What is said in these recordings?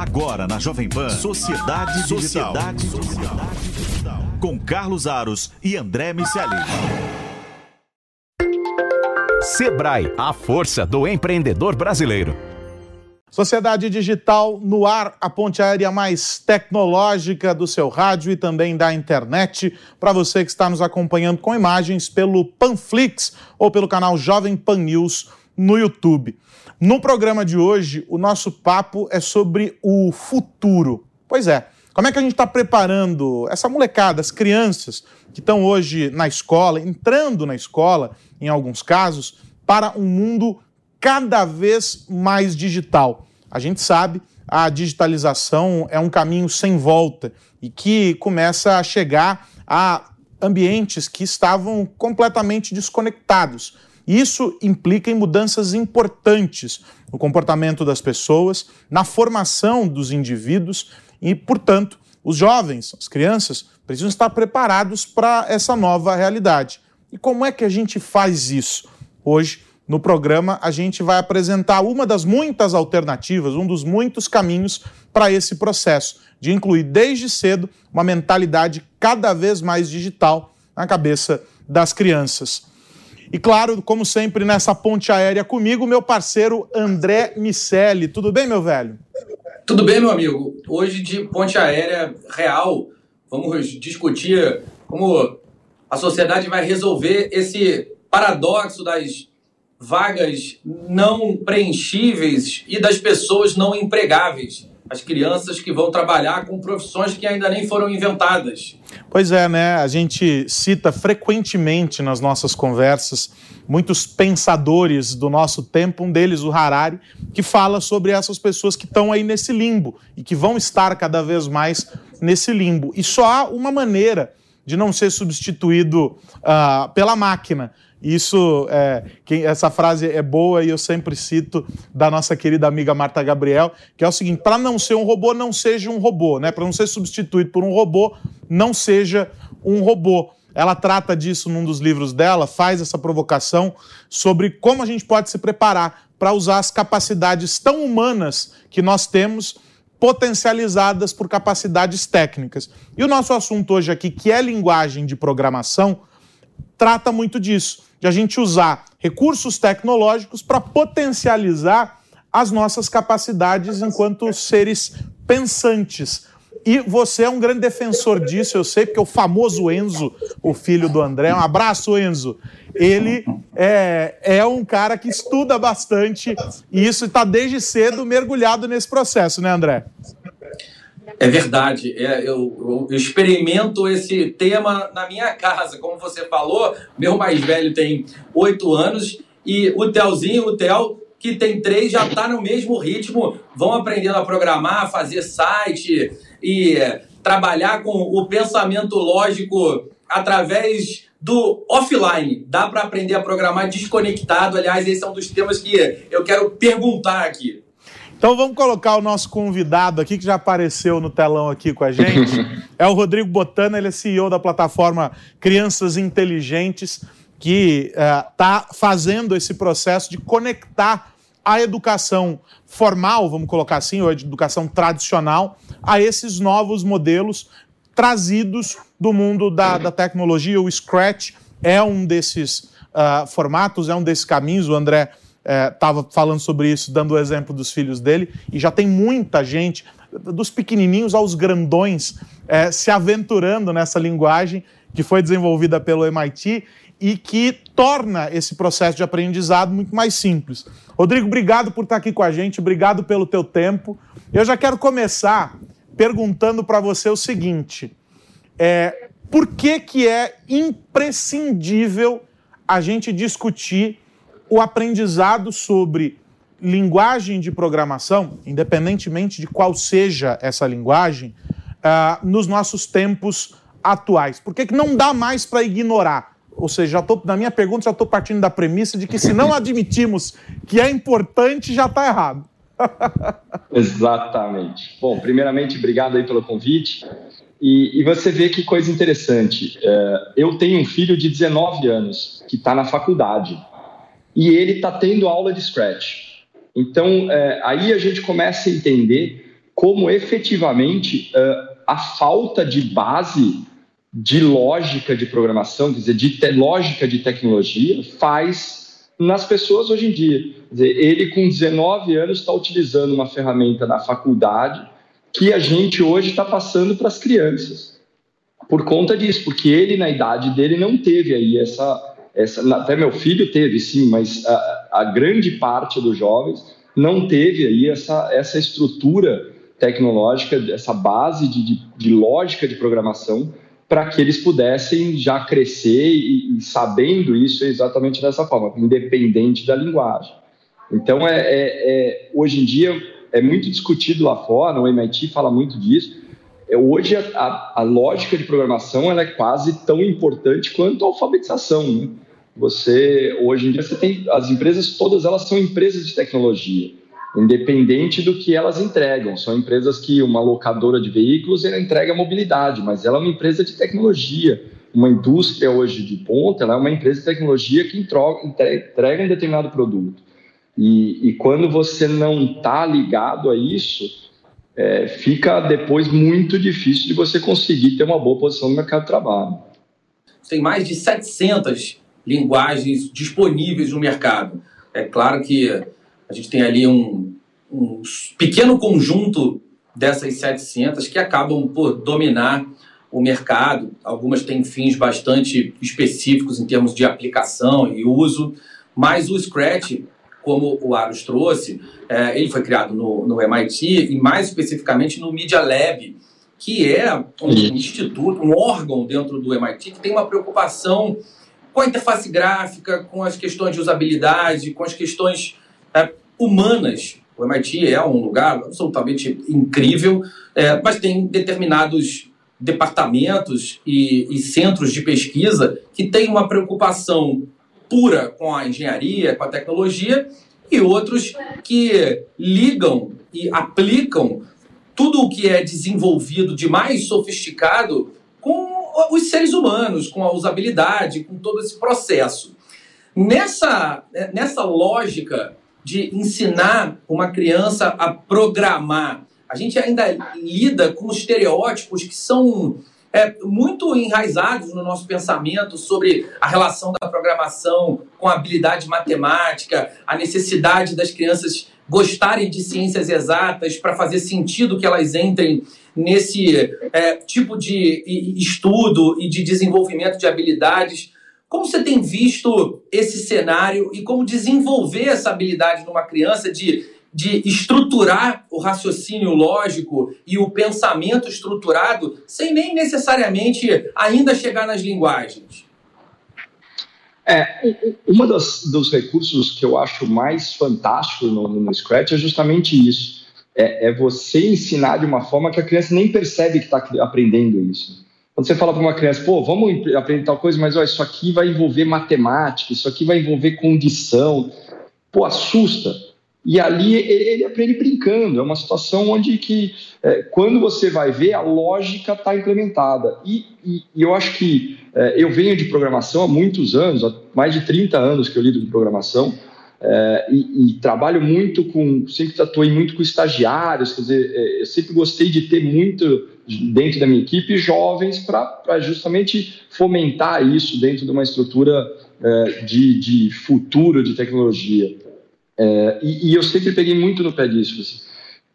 Agora na Jovem Pan, Sociedade, Sociedade Digital. Digital. Com Carlos Aros e André Miceli. Sebrae, a força do empreendedor brasileiro. Sociedade Digital no ar, a ponte aérea mais tecnológica do seu rádio e também da internet. Para você que está nos acompanhando com imagens pelo Panflix ou pelo canal Jovem Pan News no YouTube. No programa de hoje, o nosso papo é sobre o futuro. Pois é, como é que a gente está preparando essa molecada, as crianças que estão hoje na escola, entrando na escola, em alguns casos, para um mundo cada vez mais digital. A gente sabe a digitalização é um caminho sem volta e que começa a chegar a ambientes que estavam completamente desconectados. Isso implica em mudanças importantes no comportamento das pessoas, na formação dos indivíduos e, portanto, os jovens, as crianças, precisam estar preparados para essa nova realidade. E como é que a gente faz isso? Hoje no programa, a gente vai apresentar uma das muitas alternativas, um dos muitos caminhos para esse processo, de incluir desde cedo uma mentalidade cada vez mais digital na cabeça das crianças. E claro, como sempre, nessa ponte aérea comigo, meu parceiro André Miceli. Tudo bem, meu velho? Tudo bem, meu amigo. Hoje de ponte aérea real, vamos discutir como a sociedade vai resolver esse paradoxo das vagas não preenchíveis e das pessoas não empregáveis. As crianças que vão trabalhar com profissões que ainda nem foram inventadas. Pois é, né? A gente cita frequentemente nas nossas conversas muitos pensadores do nosso tempo, um deles, o Harari, que fala sobre essas pessoas que estão aí nesse limbo e que vão estar cada vez mais nesse limbo. E só há uma maneira de não ser substituído uh, pela máquina, isso, é, quem, essa frase é boa e eu sempre cito da nossa querida amiga Marta Gabriel, que é o seguinte: para não ser um robô, não seja um robô, né? Para não ser substituído por um robô, não seja um robô. Ela trata disso num dos livros dela, faz essa provocação sobre como a gente pode se preparar para usar as capacidades tão humanas que nós temos potencializadas por capacidades técnicas. E o nosso assunto hoje aqui, que é linguagem de programação, trata muito disso de a gente usar recursos tecnológicos para potencializar as nossas capacidades enquanto seres pensantes. E você é um grande defensor disso, eu sei, porque o famoso Enzo, o filho do André, um abraço, Enzo. Ele é, é um cara que estuda bastante e isso está desde cedo mergulhado nesse processo, né, André? É verdade. É, eu, eu, experimento esse tema na minha casa. Como você falou, meu mais velho tem oito anos e o Telzinho, o Tel, que tem três, já está no mesmo ritmo. Vão aprendendo a programar, fazer site e trabalhar com o pensamento lógico através do offline. Dá para aprender a programar desconectado. Aliás, esse é um dos temas que eu quero perguntar aqui. Então vamos colocar o nosso convidado aqui, que já apareceu no telão aqui com a gente. É o Rodrigo Botana, ele é CEO da plataforma Crianças Inteligentes, que está uh, fazendo esse processo de conectar a educação formal, vamos colocar assim, ou a educação tradicional, a esses novos modelos trazidos do mundo da, da tecnologia. O Scratch é um desses uh, formatos, é um desses caminhos. O André estava é, falando sobre isso, dando o exemplo dos filhos dele, e já tem muita gente, dos pequenininhos aos grandões, é, se aventurando nessa linguagem que foi desenvolvida pelo MIT e que torna esse processo de aprendizado muito mais simples. Rodrigo, obrigado por estar aqui com a gente, obrigado pelo teu tempo. Eu já quero começar perguntando para você o seguinte: é, por que, que é imprescindível a gente discutir o aprendizado sobre linguagem de programação, independentemente de qual seja essa linguagem, uh, nos nossos tempos atuais? Por que, que não dá mais para ignorar? Ou seja, já tô, na minha pergunta já estou partindo da premissa de que se não admitimos que é importante, já está errado. Exatamente. Bom, primeiramente, obrigado aí pelo convite. E, e você vê que coisa interessante. É, eu tenho um filho de 19 anos que está na faculdade e ele está tendo aula de Scratch. Então, é, aí a gente começa a entender como efetivamente uh, a falta de base de lógica de programação, quer dizer, de lógica de tecnologia, faz nas pessoas hoje em dia. Quer dizer, ele, com 19 anos, está utilizando uma ferramenta na faculdade que a gente hoje está passando para as crianças. Por conta disso, porque ele, na idade dele, não teve aí essa. Essa até meu filho teve, sim, mas a, a grande parte dos jovens não teve aí essa, essa estrutura tecnológica, essa base de, de, de lógica de programação para que eles pudessem já crescer e, e, sabendo isso exatamente dessa forma, independente da linguagem. Então, é, é, é, hoje em dia, é muito discutido lá fora, o MIT fala muito disso. É, hoje, a, a, lógica de programação ela é quase tão importante quanto a alfabetização. Né? Você, hoje em dia, você tem as empresas todas elas são empresas de tecnologia independente do que elas entregam. São empresas que uma locadora de veículos ela entrega mobilidade, mas ela é uma empresa de tecnologia. Uma indústria hoje de ponta, ela é uma empresa de tecnologia que entrega um determinado produto. E, e quando você não está ligado a isso, é, fica depois muito difícil de você conseguir ter uma boa posição no mercado de trabalho. Tem mais de 700 linguagens disponíveis no mercado. É claro que a gente tem ali um, um pequeno conjunto dessas 700 que acabam por dominar o mercado. Algumas têm fins bastante específicos em termos de aplicação e uso, mas o Scratch, como o Aros trouxe, é, ele foi criado no, no MIT e mais especificamente no Media Lab, que é um instituto, um órgão dentro do MIT que tem uma preocupação com a interface gráfica, com as questões de usabilidade, com as questões é, humanas. O MIT é um lugar absolutamente incrível, é, mas tem determinados departamentos e, e, centros de pesquisa que têm uma preocupação pura com a engenharia, com a tecnologia, e outros que ligam e aplicam tudo o que é desenvolvido de mais sofisticado com os seres humanos, com a usabilidade, com todo esse processo. Nessa, nessa lógica de ensinar uma criança a programar. A gente ainda lida com estereótipos que são é, muito enraizados no nosso pensamento sobre a relação da programação com a habilidade matemática, a necessidade das crianças gostarem de ciências exatas para fazer sentido que elas entrem nesse é, tipo de estudo e de desenvolvimento de habilidades. Como você tem visto esse cenário e como desenvolver essa habilidade numa criança de, de estruturar o raciocínio lógico e o pensamento estruturado sem nem necessariamente ainda chegar nas linguagens? É, uma das, dos recursos que eu acho mais fantástico no, no Scratch é justamente isso. É, é, você ensinar de uma forma que a criança nem percebe que está aprendendo isso. Quando você fala para uma criança, pô, vamos aprender tal coisa, mas ó, isso aqui vai envolver matemática, isso aqui vai envolver condição, pô, assusta. E ali ele, aprende brincando, é uma situação onde que, é, quando você vai ver, a lógica está implementada. E, e, e, eu acho que é, eu venho de programação há muitos anos, há mais de 30 anos que eu lido com programação, é, e, e, trabalho muito com, sempre atuei muito com estagiários, quer dizer, é, eu sempre gostei de ter muito dentro da minha equipe jovens para justamente fomentar isso dentro de uma estrutura é, de, de, futuro de tecnologia. É, e, e, eu sempre peguei muito no pé disso. Assim,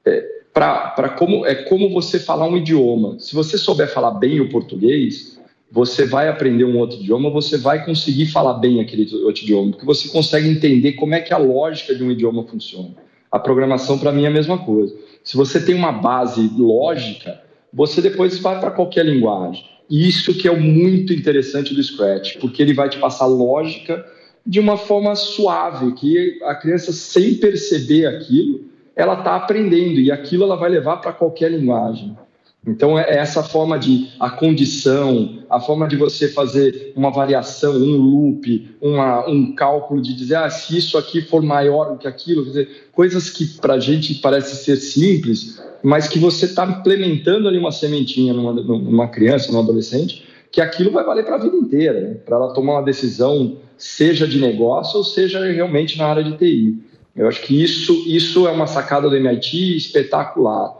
é, para como é como você falar um idioma. Se você souber falar bem o português, você vai aprender um outro idioma, você vai conseguir falar bem aquele outro idioma, porque você consegue entender como é que a lógica de um idioma funciona. A programação para mim é a mesma coisa. Se você tem uma base lógica, você depois vai para qualquer linguagem. Isso que é muito interessante do Scratch, porque ele vai te passar lógica de uma forma suave, que a criança, sem perceber aquilo, ela está aprendendo e aquilo ela vai levar para qualquer linguagem. Então, é essa forma de a condição, a forma de você fazer uma variação, um loop, uma, um cálculo de dizer, ah, se isso aqui for maior do que aquilo, dizer, coisas que para a gente parece ser simples, mas que você está implementando ali uma sementinha numa, numa criança, num adolescente, que aquilo vai valer para a vida inteira, né? para ela tomar uma decisão, seja de negócio ou seja realmente na área de TI. Eu acho que isso, isso é uma sacada do MIT espetacular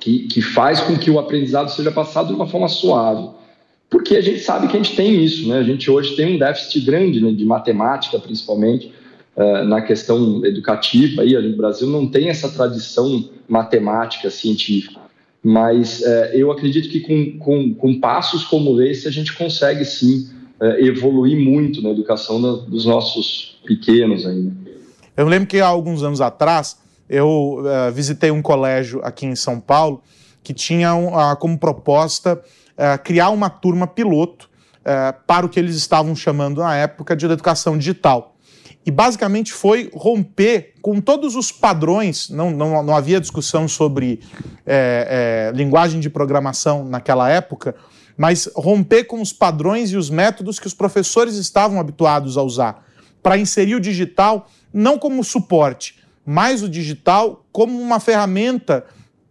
que, que faz com que o aprendizado seja passado de uma forma suave. Porque a gente sabe que a gente tem isso, né? A gente hoje tem um déficit grande né, de matemática, principalmente, uh, na questão educativa. Aí, no Brasil não tem essa tradição matemática científica. Mas uh, eu acredito que com, com, com, passos como esse a gente consegue sim uh, evoluir muito na educação da, dos nossos pequenos ainda. Eu lembro que há alguns anos atrás eu uh, visitei um colégio aqui em São Paulo que tinha uh, como proposta uh, criar uma turma piloto para o que eles estavam chamando na época de educação digital. E basicamente foi romper com todos os padrões, não, não, não havia discussão sobre é, é, linguagem de programação naquela época, mas romper com os padrões e os métodos que os professores estavam habituados a usar, para inserir o digital não como suporte, mas o digital como uma ferramenta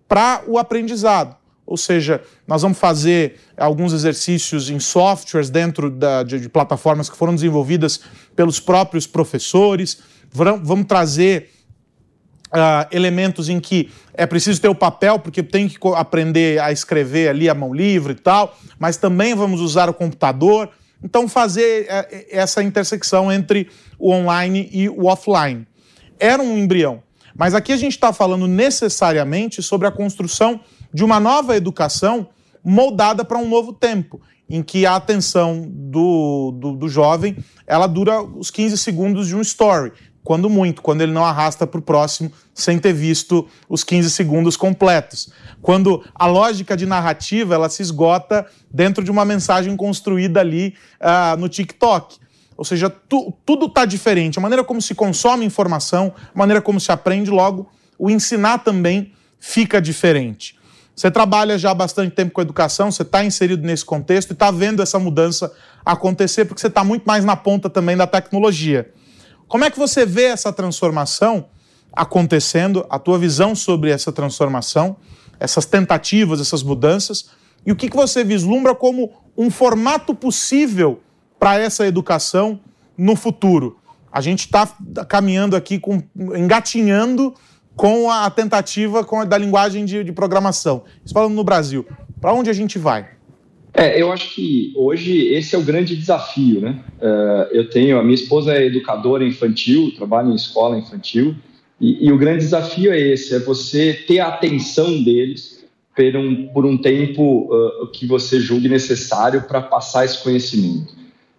para o aprendizado. Ou seja, nós vamos fazer alguns exercícios em softwares dentro da, de, de, plataformas que foram desenvolvidas pelos próprios professores, vamos trazer uh, elementos em que é preciso ter o papel, porque tem que aprender a escrever ali a mão livre e tal, mas também vamos usar o computador. Então, fazer uh, essa intersecção entre o online e o offline era um embrião. Mas aqui a gente está falando necessariamente sobre a construção de uma nova educação moldada para um novo tempo, em que a atenção do, do, do, jovem ela dura os 15 segundos de um story, quando muito, quando ele não arrasta para o próximo sem ter visto os 15 segundos completos. Quando a lógica de narrativa ela se esgota dentro de uma mensagem construída ali uh, no TikTok. Ou seja, tu, tudo está diferente. A maneira como se consome informação, a maneira como se aprende, logo, o ensinar também fica diferente. Você trabalha já há bastante tempo com educação, você está inserido nesse contexto e está vendo essa mudança acontecer, porque você está muito mais na ponta também da tecnologia. Como é que você vê essa transformação acontecendo, a tua visão sobre essa transformação, essas tentativas, essas mudanças, e o que, que você vislumbra como um formato possível para essa educação no futuro. A gente está caminhando aqui, com, engatinhando com a tentativa com a, da linguagem de, de programação. Isso falando no Brasil. Para onde a gente vai? É, eu acho que hoje esse é o grande desafio, né? Uh, eu tenho, a minha esposa é educadora infantil, trabalha em escola infantil, e, e o grande desafio é esse, é você ter a atenção deles por um, por um tempo uh, que você julgue necessário para passar esse conhecimento.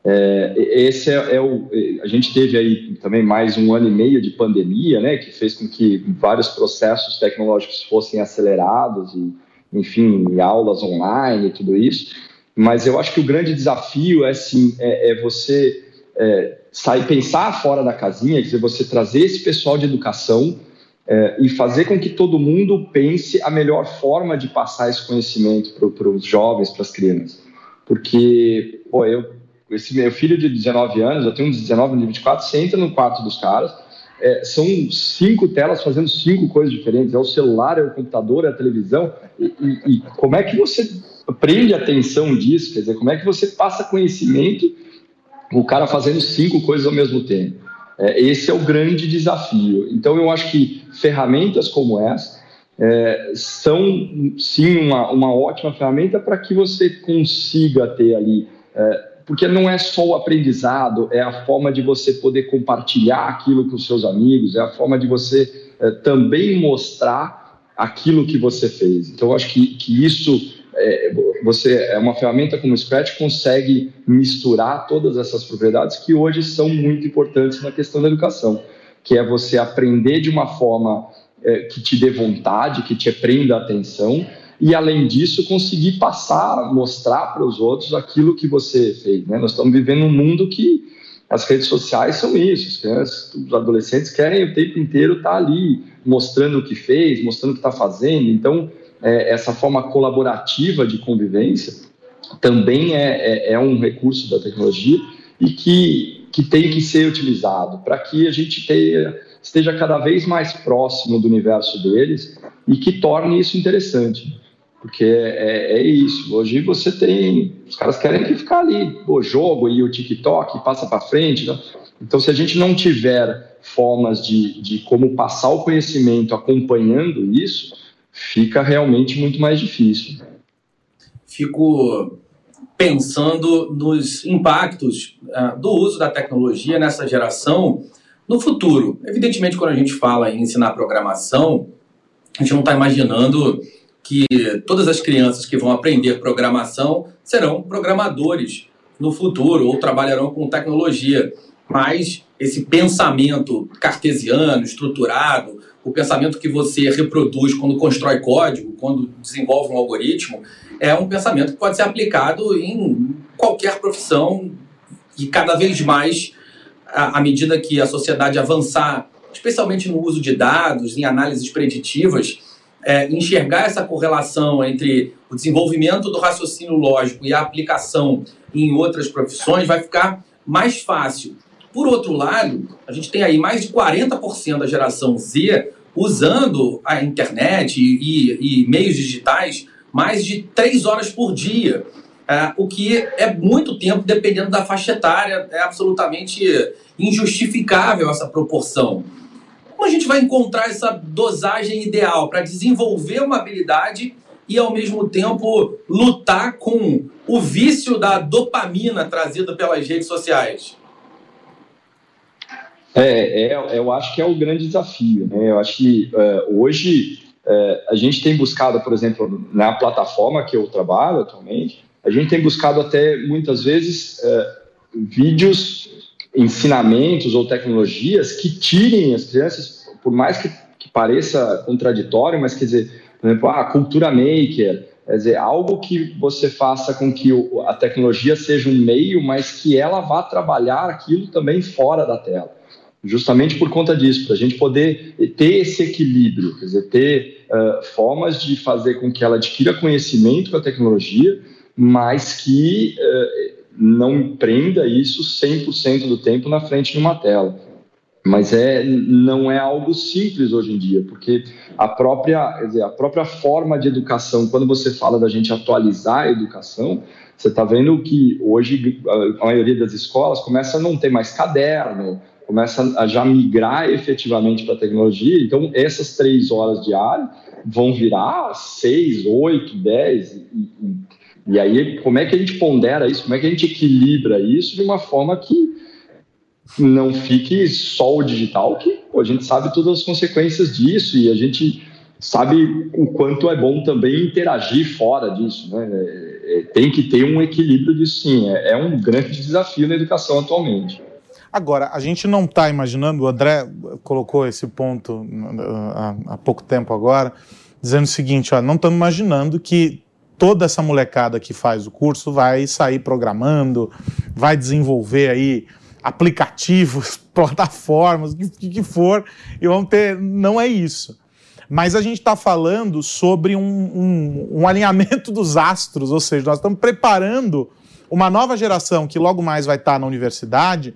É, esse é, é, o. A gente teve aí também mais um ano e meio de pandemia, né, que fez com que vários processos tecnológicos fossem acelerados, e, enfim, aulas online e tudo isso. Mas eu acho que o grande desafio é, sim, é, é você é, sair, pensar fora da casinha, quer dizer, você trazer esse pessoal de educação é, e fazer com que todo mundo pense a melhor forma de passar esse conhecimento para os jovens, para as crianças. Porque, pô, eu esse meu filho de 19 anos, eu tenho um de 19, um de 24, você entra no quarto dos caras, é, são cinco telas fazendo cinco coisas diferentes. É o celular, é o computador, é a televisão. E, e, e como é que você prende atenção disso? Quer dizer, como é que você passa conhecimento o cara fazendo cinco coisas ao mesmo tempo? É, esse é o grande desafio. Então, eu acho que ferramentas como essa é, são, sim, uma, uma ótima ferramenta para que você consiga ter ali é, porque não é só o aprendizado, é a forma de você poder compartilhar aquilo com os seus amigos, é a forma de você é, também mostrar aquilo que você fez. Então, eu acho que, que isso, é, você é uma ferramenta como o Scratch consegue misturar todas essas propriedades que hoje são muito importantes na questão da educação, que é você aprender de uma forma é, que te dê vontade, que te prenda a atenção, e, além disso, conseguir passar, mostrar para os outros aquilo que você fez. Né? Nós estamos vivendo um mundo que as redes sociais são isso, os adolescentes querem o tempo inteiro estar tá ali mostrando o que fez, mostrando o que está fazendo. Então, é, essa forma colaborativa de convivência também é, é, é, um recurso da tecnologia e que, que tem que ser utilizado para que a gente tenha, esteja cada vez mais próximo do universo deles e que torne isso interessante. Porque é, é, isso. Hoje você tem. Os caras querem que ficar ali. O jogo e o TikTok passa para frente. Né? Então, se a gente não tiver formas de, de como passar o conhecimento acompanhando isso, fica realmente muito mais difícil. Fico pensando nos impactos uh, do uso da tecnologia nessa geração no futuro. Evidentemente, quando a gente fala em ensinar programação, a gente não está imaginando que todas as crianças que vão aprender programação serão programadores no futuro ou trabalharão com tecnologia. Mas esse pensamento cartesiano, estruturado, o pensamento que você reproduz quando constrói código, quando desenvolve um algoritmo, é um pensamento que pode ser aplicado em qualquer profissão e cada vez mais, à medida que a sociedade avançar, especialmente no uso de dados, em análises preditivas, é, enxergar essa correlação entre o desenvolvimento do raciocínio lógico e a aplicação em outras profissões vai ficar mais fácil. Por outro lado, a gente tem aí mais de 40% da geração Z usando a internet e, e, meios digitais mais de três horas por dia, é, o que é muito tempo dependendo da faixa etária, é absolutamente injustificável essa proporção. Como a gente vai encontrar essa dosagem ideal para desenvolver uma habilidade e, ao mesmo tempo, lutar com o vício da dopamina trazida pelas redes sociais? É, é, eu acho que é o grande desafio. Né? Eu acho que uh, hoje uh, a gente tem buscado, por exemplo, na plataforma que eu trabalho atualmente, a gente tem buscado até muitas vezes uh, vídeos, ensinamentos ou tecnologias que tirem as crianças, por mais que, que pareça contraditório, mas quer dizer, por exemplo, a cultura maker, quer dizer, algo que você faça com que a tecnologia seja um meio, mas que ela vá trabalhar aquilo também fora da tela. Justamente por conta disso, para a gente poder ter esse equilíbrio, quer dizer, ter uh, formas de fazer com que ela adquira conhecimento com a tecnologia, mas que uh, não prenda isso 100% do tempo na frente de uma tela. Mas é, não é algo simples hoje em dia, porque a própria, dizer, a própria forma de educação, quando você fala da gente atualizar a educação, você está vendo que hoje a maioria das escolas começa a não ter mais caderno, começa a já migrar efetivamente para a tecnologia. Então, essas três horas diárias vão virar seis, oito, dez. E, aí, como é que a gente pondera isso? Como é que a gente equilibra isso de uma forma que não fique só o digital, que pô, a gente sabe todas as consequências disso e a gente sabe o quanto é bom também interagir fora disso. Né? É, é, tem que ter um equilíbrio disso, sim. É, é um grande desafio na educação atualmente. Agora, a gente não está imaginando, o André colocou esse ponto há, há pouco tempo agora, dizendo o seguinte: ó, não estamos imaginando que toda essa molecada que faz o curso vai sair programando, vai desenvolver aí aplicativos, plataformas, o que, que for, e vão ter. Não é isso. Mas a gente está falando sobre um, um, um, alinhamento dos astros, ou seja, nós estamos preparando uma nova geração que logo mais vai estar tá na universidade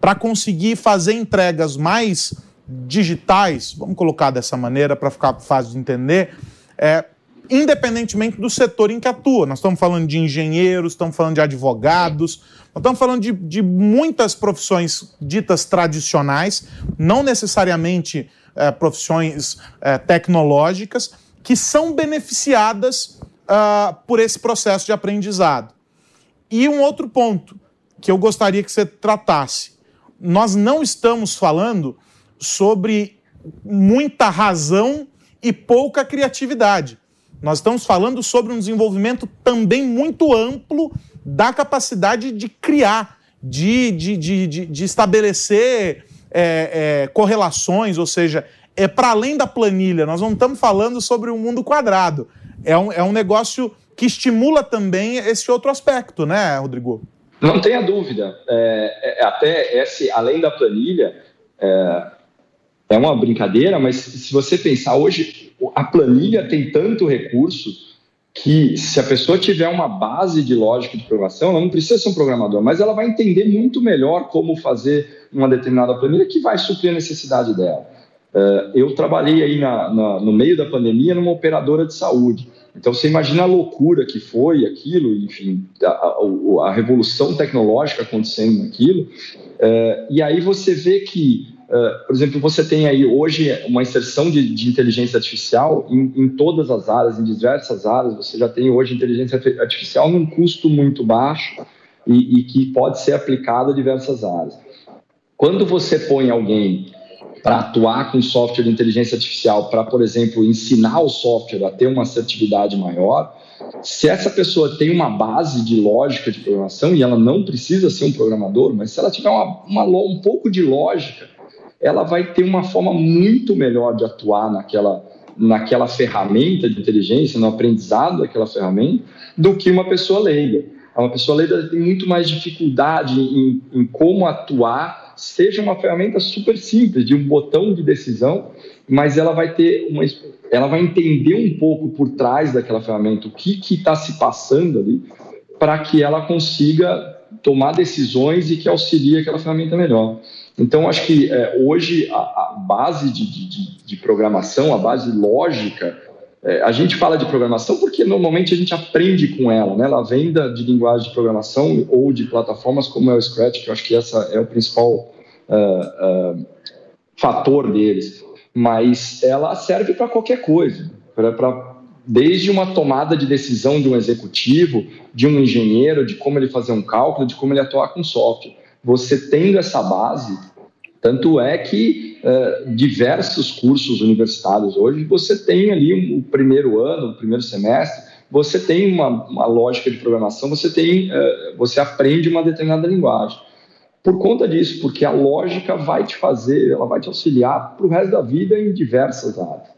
para conseguir fazer entregas mais digitais, vamos colocar dessa maneira para ficar fácil de entender, é, independentemente do setor em que atua. Nós estamos falando de engenheiros, estamos falando de advogados, nós estamos falando de, de muitas profissões ditas tradicionais, não necessariamente é, profissões é, tecnológicas, que são beneficiadas uh, por esse processo de aprendizado. E um outro ponto que eu gostaria que você tratasse nós não estamos falando sobre muita razão e pouca criatividade. Nós estamos falando sobre um desenvolvimento também muito amplo da capacidade de criar, de, de, de, de, de estabelecer é, é, correlações, ou seja, é para além da planilha. Nós não estamos falando sobre o um mundo quadrado. É um, é um negócio que estimula também esse outro aspecto, né, Rodrigo? Não tenha dúvida. É, é, até esse, além da planilha, é, é uma brincadeira, mas se você pensar hoje, a planilha tem tanto recurso que se a pessoa tiver uma base de lógica de programação, ela não precisa ser um programador, mas ela vai entender muito melhor como fazer uma determinada planilha que vai suprir a necessidade dela. É, eu trabalhei aí na, na, no meio da pandemia numa operadora de saúde. Então você imagina a loucura que foi aquilo, enfim, a, a, a revolução tecnológica acontecendo naquilo. É, e aí você vê que uh, por exemplo, você tem aí hoje uma inserção de, de inteligência artificial em, em, todas as áreas, em diversas áreas. Você já tem hoje inteligência artificial num custo muito baixo e, e que pode ser aplicado a diversas áreas. Quando você põe alguém para atuar com software de inteligência artificial, para, por exemplo, ensinar o software a ter uma assertividade maior, se essa pessoa tem uma base de lógica de programação, e ela não precisa ser um programador, mas se ela tiver uma, uma, um pouco de lógica, ela vai ter uma forma muito melhor de atuar naquela, naquela ferramenta de inteligência, no aprendizado daquela ferramenta, do que uma pessoa leiga. Uma pessoa leiga tem muito mais dificuldade em, em como atuar seja uma ferramenta super simples, de um botão de decisão, mas ela vai ter uma, ela vai entender um pouco por trás daquela ferramenta o que está se passando ali, para que ela consiga tomar decisões e que auxilie aquela ferramenta melhor. Então, acho que é, hoje a, a base de, de, de, programação, a base lógica, é, a gente fala de programação porque normalmente a gente aprende com ela, né? Ela vem da, de linguagem de programação ou de plataformas como é o Scratch, que eu acho que essa é o principal uh, uh, fator deles, mas ela serve para qualquer coisa, para desde uma tomada de decisão de um executivo, de um engenheiro, de como ele fazer um cálculo, de como ele atuar com software. Você tendo essa base, tanto é que uh, diversos cursos universitários hoje, você tem ali o primeiro ano, o primeiro semestre, você tem uma, uma lógica de programação, você tem, uh, você aprende uma determinada linguagem por conta disso, porque a lógica vai te fazer, ela vai te auxiliar para o resto da vida em diversas áreas.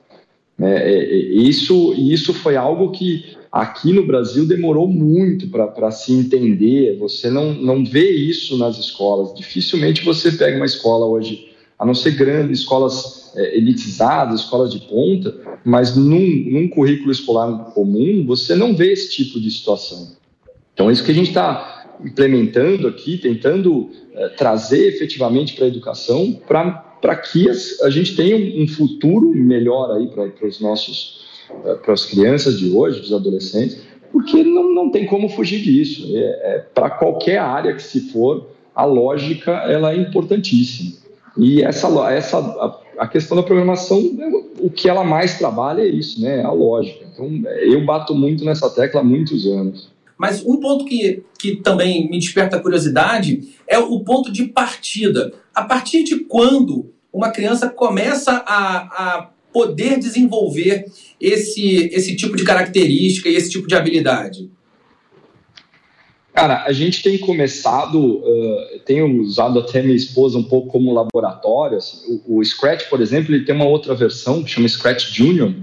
É, é, é, isso, isso foi algo que aqui no Brasil demorou muito para se entender. Você não, não vê isso nas escolas. Dificilmente você pega uma escola hoje, a não ser grandes escolas é, elitizadas, escolas de ponta, mas num, num currículo escolar comum, você não vê esse tipo de situação. Então, é isso que a gente está implementando aqui, tentando é, trazer efetivamente para a educação, para que as, a gente tenha um, futuro melhor aí para os nossos, é, para as crianças de hoje, os adolescentes, porque não, não tem como fugir disso. É, é para qualquer área que se for, a lógica ela é importantíssima. E essa, essa a, a questão da programação, o que ela mais trabalha é isso, né? A lógica. Então, eu bato muito nessa tecla há muitos anos. Mas um ponto que, que também me desperta curiosidade é o ponto de partida. A partir de quando uma criança começa a, a poder desenvolver esse, esse tipo de característica e esse tipo de habilidade? Cara, a gente tem começado, uh, tenho usado até minha esposa um pouco como laboratório. Assim, o, o, Scratch, por exemplo, ele tem uma outra versão que chama Scratch Junior,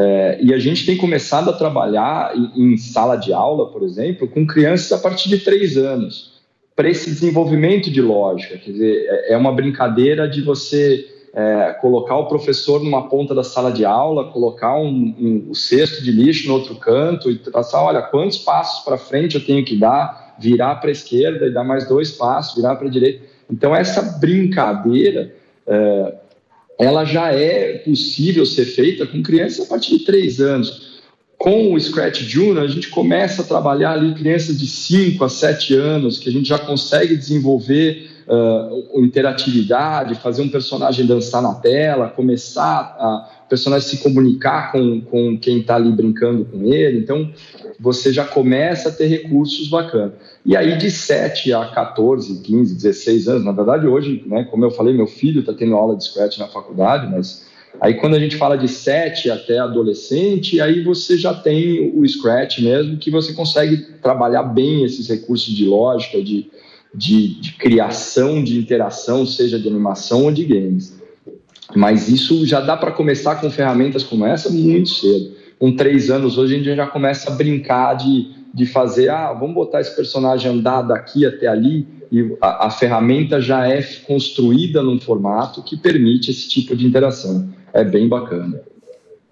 é, e a gente tem começado a trabalhar em, em, sala de aula, por exemplo, com crianças a partir de três anos, para esse desenvolvimento de lógica. Quer dizer, é, é uma brincadeira de você é, colocar o professor numa ponta da sala de aula, colocar um, um, um cesto de lixo no outro canto e passar, olha, quantos passos para frente eu tenho que dar, virar para a esquerda e dar mais dois passos, virar para a direita. Então, essa brincadeira é, ela já é possível ser feita com crianças a partir de 3 anos. Com o Scratch Junior, a gente começa a trabalhar ali crianças de 5 a 7 anos, que a gente já consegue desenvolver uh, interatividade, fazer um personagem dançar na tela, começar a personagem se comunicar com, com quem está ali brincando com ele. Então, você já começa a ter recursos bacanas. E aí, de 7 a 14, 15, 16 anos, na verdade, hoje, né, como eu falei, meu filho está tendo aula de Scratch na faculdade, mas aí quando a gente fala de 7 até adolescente, aí você já tem o Scratch mesmo, que você consegue trabalhar bem esses recursos de lógica, de, de, de criação, de interação, seja de animação ou de games. Mas isso já dá para começar com ferramentas como essa muito cedo. Com três anos hoje a gente já começa a brincar de de fazer, ah, vamos botar esse personagem andar daqui até ali, e a, a, ferramenta já é construída num formato que permite esse tipo de interação. É bem bacana.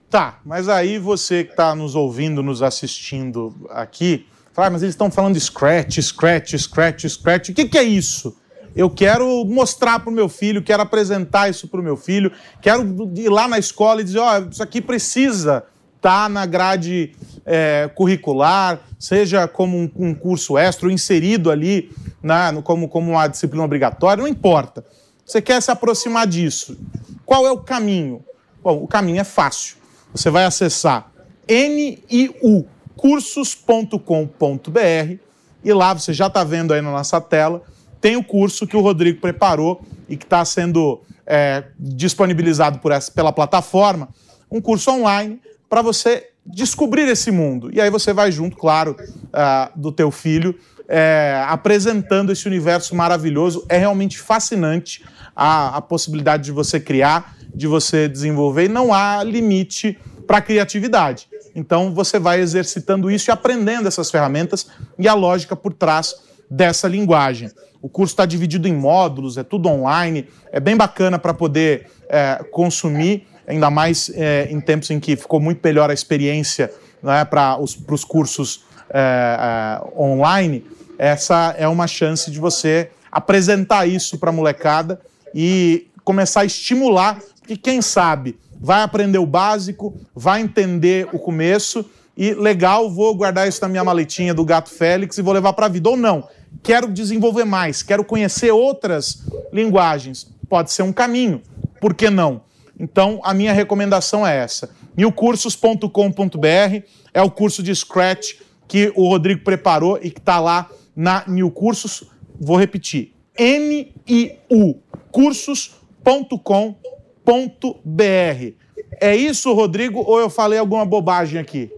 Tá, mas aí você que está nos ouvindo, nos assistindo aqui, fala, ah, mas eles estão falando Scratch, Scratch, Scratch, Scratch. O que, que é isso? Eu quero mostrar para o meu filho, quero apresentar isso para o meu filho, quero ir lá na escola e dizer: ó, oh, isso aqui precisa estar tá na grade é, curricular, seja como um, um curso extra, inserido ali na, no, como, como uma disciplina obrigatória, não importa. Você quer se aproximar disso. Qual é o caminho? Bom, o caminho é fácil. Você vai acessar niucursos.com.br e lá você já está vendo aí na nossa tela, tem o curso que o Rodrigo preparou e que está sendo é, disponibilizado por essa, pela plataforma, um curso online para você descobrir esse mundo. E aí você vai junto, claro, uh, do teu filho, é, apresentando esse universo maravilhoso. É realmente fascinante a, a possibilidade de você criar, de você desenvolver, e não há limite para a criatividade. Então você vai exercitando isso e aprendendo essas ferramentas e a lógica por trás dessa linguagem. O curso está dividido em módulos, é tudo online, é bem bacana para poder é, consumir, ainda mais é, em tempos em que ficou muito melhor a experiência né, para os cursos é, é, online. Essa é uma chance de você apresentar isso para a molecada e começar a estimular, porque quem sabe vai aprender o básico, vai entender o começo e legal, vou guardar isso na minha maletinha do Gato Félix e vou levar para a vida. Ou não, quero desenvolver mais, quero conhecer outras linguagens. Pode ser um caminho, por que não? Então, a minha recomendação é essa. newcursos.com.br é o curso de Scratch que o Rodrigo preparou e que está lá na New Cursos. Vou repetir: N-I-U cursos.com.br. É isso, Rodrigo, ou eu falei alguma bobagem aqui?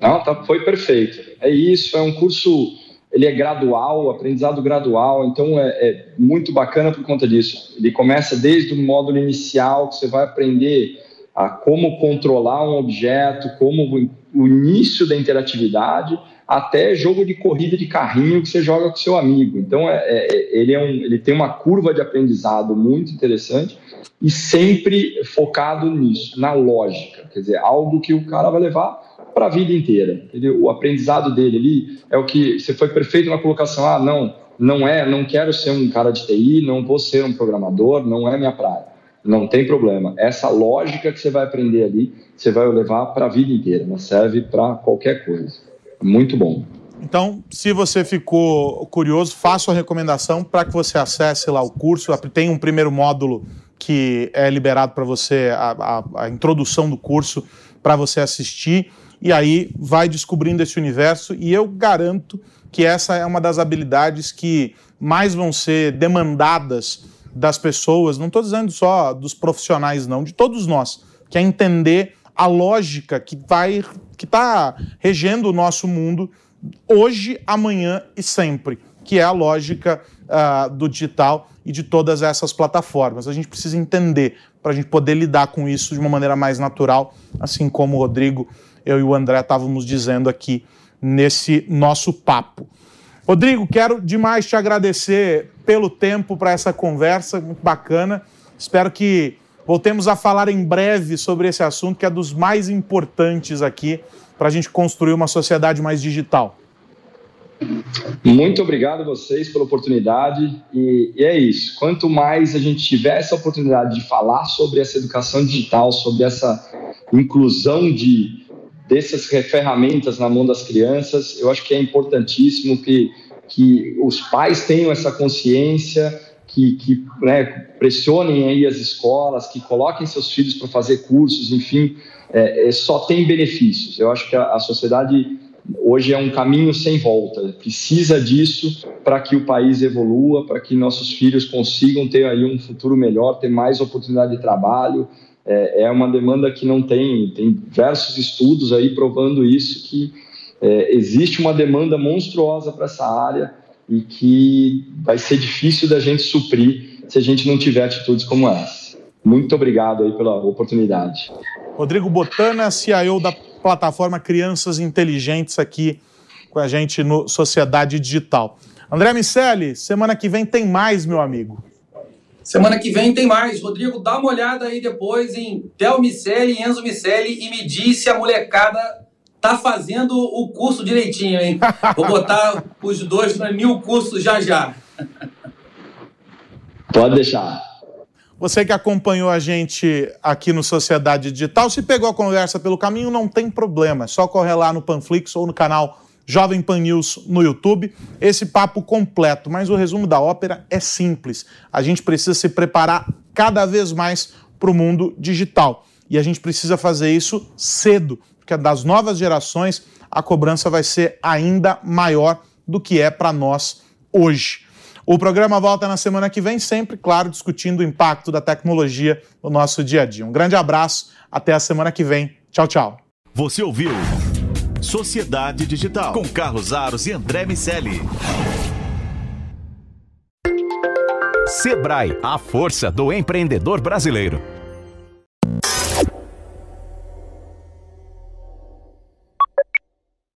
Não, tá, foi perfeito. É isso, é um curso, ele é gradual, aprendizado gradual, então é, é muito bacana por conta disso. Ele começa desde o módulo inicial, que você vai aprender a como controlar um objeto, como o início da interatividade, até jogo de corrida de carrinho que você joga com seu amigo. Então, é, é, ele, é um, ele tem uma curva de aprendizado muito interessante e sempre focado nisso, na lógica. Quer dizer, algo que o cara vai levar para a vida inteira. Entendeu? O aprendizado dele ali é o que você foi perfeito na colocação. Ah, não, não é, não quero ser um cara de TI, não vou ser um programador, não é minha praia. Não tem problema. Essa lógica que você vai aprender ali, você vai levar para a vida inteira. Né? Serve para qualquer coisa. Muito bom. Então, se você ficou curioso, faço a recomendação para que você acesse lá o curso. Tem um primeiro módulo que é liberado para você, a, a, a introdução do curso, para você assistir e aí vai descobrindo esse universo. E eu garanto que essa é uma das habilidades que mais vão ser demandadas das pessoas, não estou dizendo só dos profissionais, não, de todos nós, que é entender a lógica que vai que está regendo o nosso mundo hoje, amanhã e sempre, que é a lógica uh, do digital e de todas essas plataformas. A gente precisa entender para a gente poder lidar com isso de uma maneira mais natural, assim como o Rodrigo eu e o André estávamos dizendo aqui nesse nosso papo. Rodrigo, quero demais te agradecer pelo tempo para essa conversa, muito bacana. Espero que voltemos a falar em breve sobre esse assunto, que é dos mais importantes aqui para a gente construir uma sociedade mais digital. Muito obrigado a vocês pela oportunidade e, e, é isso. Quanto mais a gente tiver essa oportunidade de falar sobre essa educação digital, sobre essa inclusão de dessas ferramentas na mão das crianças. Eu acho que é importantíssimo que, que os pais tenham essa consciência, que, que né, pressionem aí as escolas, que coloquem seus filhos para fazer cursos, enfim, é, é, só tem benefícios. Eu acho que a, a sociedade hoje é um caminho sem volta. Precisa disso para que o país evolua, para que nossos filhos consigam ter aí um futuro melhor, ter mais oportunidade de trabalho, é, é uma demanda que não tem, tem diversos estudos aí provando isso, que é, existe uma demanda monstruosa para essa área e que vai ser difícil da gente suprir se a gente não tiver atitudes como essa. Muito obrigado aí pela oportunidade. Rodrigo Botana, CIO da plataforma Crianças Inteligentes aqui com a gente no Sociedade Digital. André Miceli, semana que vem tem mais, meu amigo. Semana que vem tem mais. Rodrigo, dá uma olhada aí depois em Del Miceli e Enzo Miceli e me diz se a molecada tá fazendo o curso direitinho, hein? Vou botar os dois no mil cursos já já. Pode deixar. Você que acompanhou a gente aqui no Sociedade Digital, se pegou a conversa pelo caminho, não tem problema. É só correr lá no Panflix ou no canal Jovem Pan News no YouTube. Esse papo completo, mas o resumo da ópera é simples. A gente precisa se preparar cada vez mais para o mundo digital. E a gente precisa fazer isso cedo, porque das novas gerações a cobrança vai ser ainda maior do que é para nós hoje. O programa volta na semana que vem, sempre, claro, discutindo o impacto da tecnologia no nosso dia a dia. Um grande abraço, até a semana que vem. Tchau, tchau. Você ouviu Sociedade Digital com Carlos Aros e André Miscelli. Sebrae, a força do empreendedor brasileiro.